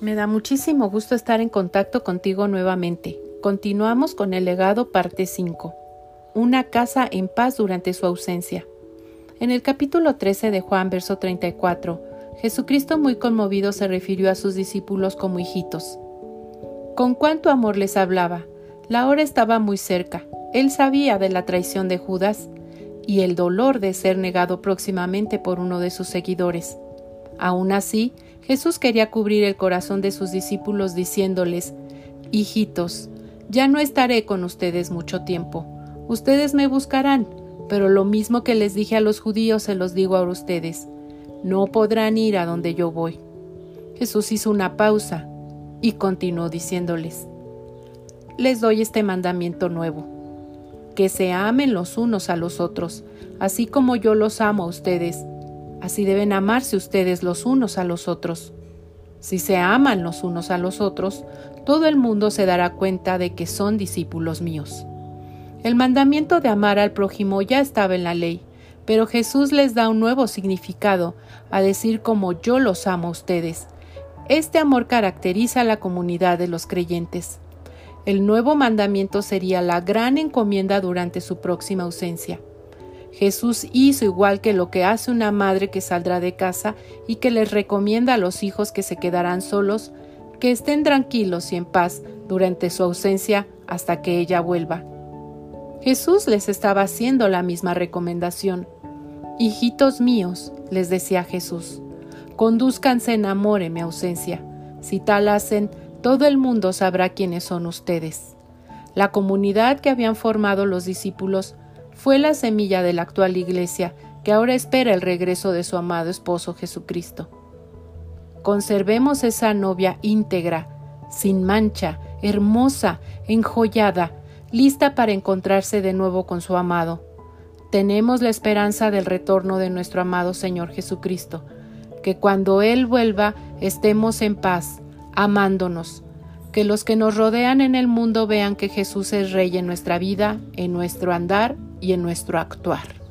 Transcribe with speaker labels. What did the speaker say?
Speaker 1: Me da muchísimo gusto estar en contacto contigo nuevamente. Continuamos con el legado parte 5. Una casa en paz durante su ausencia. En el capítulo 13 de Juan, verso 34, Jesucristo muy conmovido se refirió a sus discípulos como hijitos. Con cuánto amor les hablaba. La hora estaba muy cerca. Él sabía de la traición de Judas y el dolor de ser negado próximamente por uno de sus seguidores. Aún así, Jesús quería cubrir el corazón de sus discípulos diciéndoles, Hijitos, ya no estaré con ustedes mucho tiempo. Ustedes me buscarán, pero lo mismo que les dije a los judíos se los digo a ustedes. No podrán ir a donde yo voy. Jesús hizo una pausa y continuó diciéndoles, Les doy este mandamiento nuevo, que se amen los unos a los otros, así como yo los amo a ustedes Así deben amarse ustedes los unos a los otros. Si se aman los unos a los otros, todo el mundo se dará cuenta de que son discípulos míos. El mandamiento de amar al prójimo ya estaba en la ley, pero Jesús les da un nuevo significado a decir como yo los amo a ustedes. Este amor caracteriza a la comunidad de los creyentes. El nuevo mandamiento sería la gran encomienda durante su próxima ausencia. Jesús hizo igual que lo que hace una madre que saldrá de casa y que les recomienda a los hijos que se quedarán solos, que estén tranquilos y en paz durante su ausencia hasta que ella vuelva. Jesús les estaba haciendo la misma recomendación. Hijitos míos, les decía Jesús, conduzcanse en amor en mi ausencia. Si tal hacen, todo el mundo sabrá quiénes son ustedes. La comunidad que habían formado los discípulos fue la semilla de la actual iglesia que ahora espera el regreso de su amado esposo Jesucristo. Conservemos esa novia íntegra, sin mancha, hermosa, enjollada, lista para encontrarse de nuevo con su amado. Tenemos la esperanza del retorno de nuestro amado Señor Jesucristo, que cuando Él vuelva estemos en paz, amándonos, que los que nos rodean en el mundo vean que Jesús es Rey en nuestra vida, en nuestro andar y en nuestro actuar.